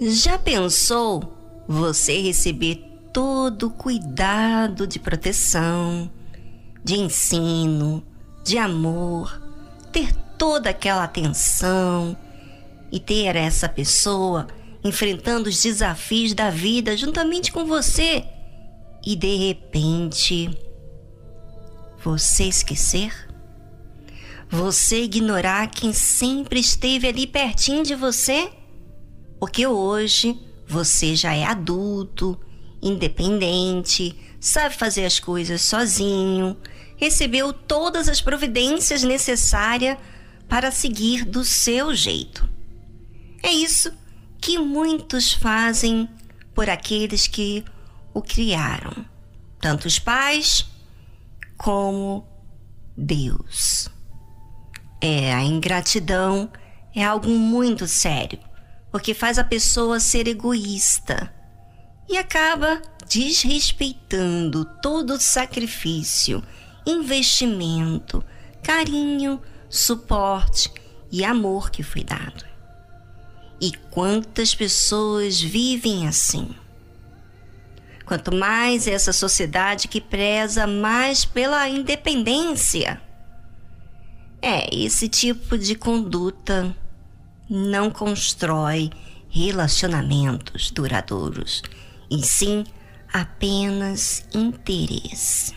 Já pensou você receber todo o cuidado de proteção, de ensino, de amor, ter toda aquela atenção e ter essa pessoa enfrentando os desafios da vida juntamente com você e de repente você esquecer? Você ignorar quem sempre esteve ali pertinho de você? Porque hoje você já é adulto, independente, sabe fazer as coisas sozinho, recebeu todas as providências necessárias para seguir do seu jeito. É isso que muitos fazem por aqueles que o criaram, tanto os pais como Deus. É, a ingratidão é algo muito sério, porque faz a pessoa ser egoísta e acaba desrespeitando todo o sacrifício, investimento, carinho, suporte e amor que foi dado. E quantas pessoas vivem assim? Quanto mais essa sociedade que preza mais pela independência. É, esse tipo de conduta não constrói relacionamentos duradouros, e sim apenas interesse.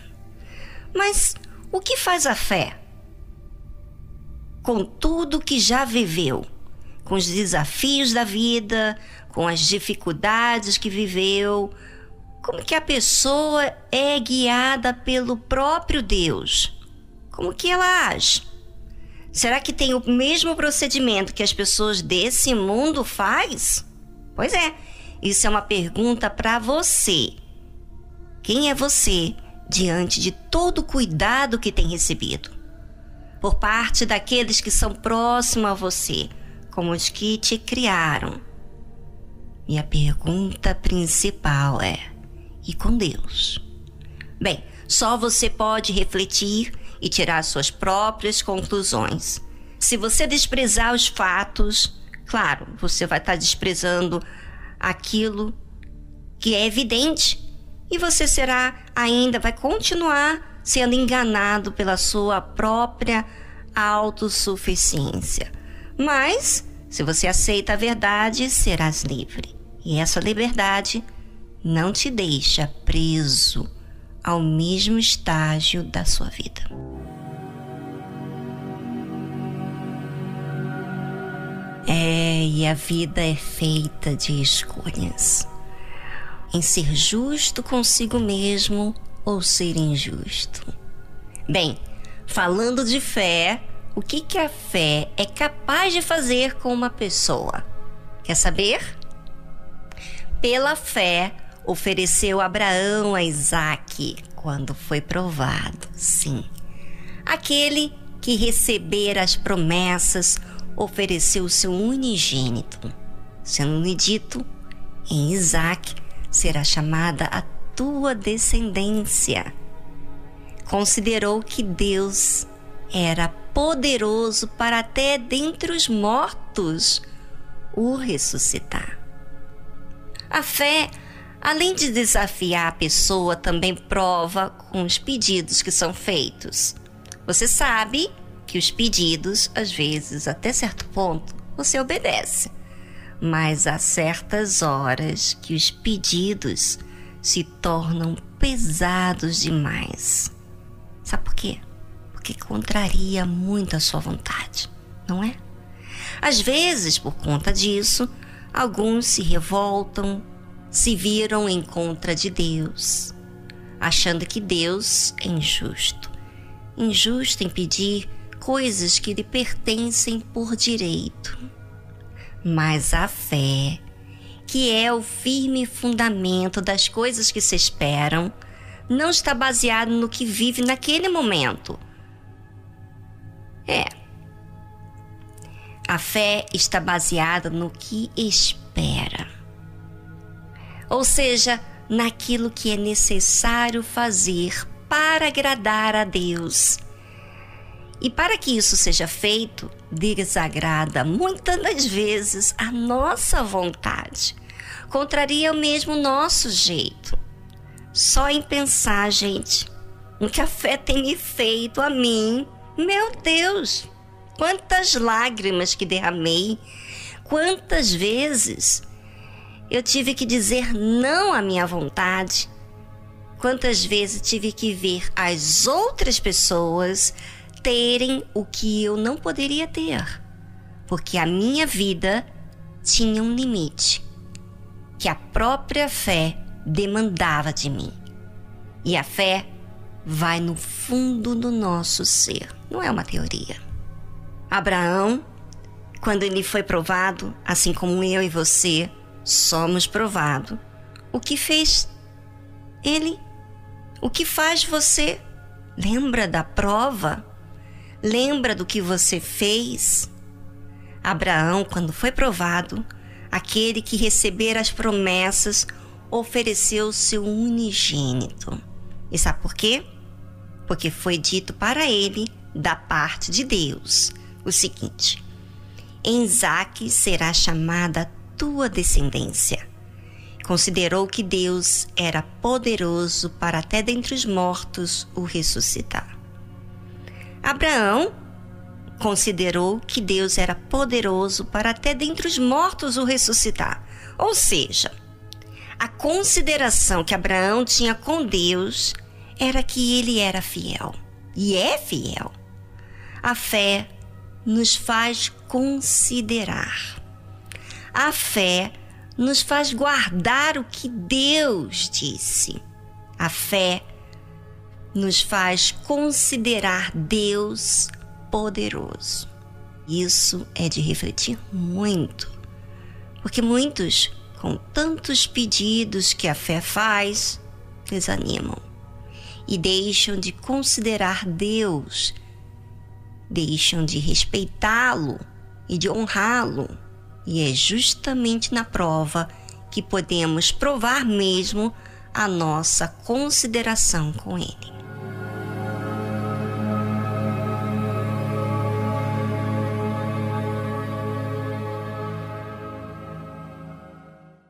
Mas o que faz a fé? Com tudo que já viveu, com os desafios da vida, com as dificuldades que viveu, como que a pessoa é guiada pelo próprio Deus? Como que ela age? Será que tem o mesmo procedimento que as pessoas desse mundo faz? Pois é, isso é uma pergunta para você. Quem é você diante de todo o cuidado que tem recebido? Por parte daqueles que são próximos a você, como os que te criaram. E a pergunta principal é: e com Deus. Bem, só você pode refletir e tirar suas próprias conclusões. Se você desprezar os fatos, claro, você vai estar desprezando aquilo que é evidente e você será ainda vai continuar sendo enganado pela sua própria autossuficiência. Mas se você aceita a verdade, serás livre. E essa liberdade não te deixa preso ao mesmo estágio da sua vida. É, e a vida é feita de escolhas. Em ser justo consigo mesmo ou ser injusto. Bem, falando de fé, o que, que a fé é capaz de fazer com uma pessoa? Quer saber? Pela fé, ofereceu Abraão a Isaque quando foi provado, sim. Aquele que recebera as promessas ofereceu o seu unigênito, sendo dito em Isaque será chamada a tua descendência. Considerou que Deus era poderoso para até dentre os mortos o ressuscitar. A fé além de desafiar a pessoa, também prova com os pedidos que são feitos. Você sabe que os pedidos, às vezes, até certo ponto, você obedece. Mas há certas horas que os pedidos se tornam pesados demais. Sabe por quê? Porque contraria muito a sua vontade, não é? Às vezes, por conta disso, alguns se revoltam, se viram em contra de Deus, achando que Deus é injusto. Injusto em pedir coisas que lhe pertencem por direito. Mas a fé, que é o firme fundamento das coisas que se esperam, não está baseado no que vive naquele momento. É. A fé está baseada no que espera ou seja, naquilo que é necessário fazer para agradar a Deus. E para que isso seja feito, desagrada muitas das vezes a nossa vontade, contraria mesmo o nosso jeito. Só em pensar, gente, o que a fé tem me feito a mim, meu Deus, quantas lágrimas que derramei, quantas vezes eu tive que dizer não à minha vontade, quantas vezes tive que ver as outras pessoas terem o que eu não poderia ter, porque a minha vida tinha um limite que a própria fé demandava de mim. E a fé vai no fundo do nosso ser, não é uma teoria. Abraão, quando ele foi provado, assim como eu e você somos provados, o que fez ele? O que faz você? Lembra da prova? Lembra do que você fez? Abraão, quando foi provado, aquele que receber as promessas, ofereceu seu unigênito. E sabe por quê? Porque foi dito para ele, da parte de Deus, o seguinte: Em Isaque será chamada tua descendência. Considerou que Deus era poderoso para até dentre os mortos o ressuscitar. Abraão considerou que Deus era poderoso para até dentre os mortos o ressuscitar. Ou seja, a consideração que Abraão tinha com Deus era que ele era fiel. E é fiel. A fé nos faz considerar. A fé nos faz guardar o que Deus disse. A fé nos faz considerar Deus poderoso. Isso é de refletir muito, porque muitos, com tantos pedidos que a fé faz, desanimam e deixam de considerar Deus, deixam de respeitá-lo e de honrá-lo. E é justamente na prova que podemos provar mesmo a nossa consideração com Ele.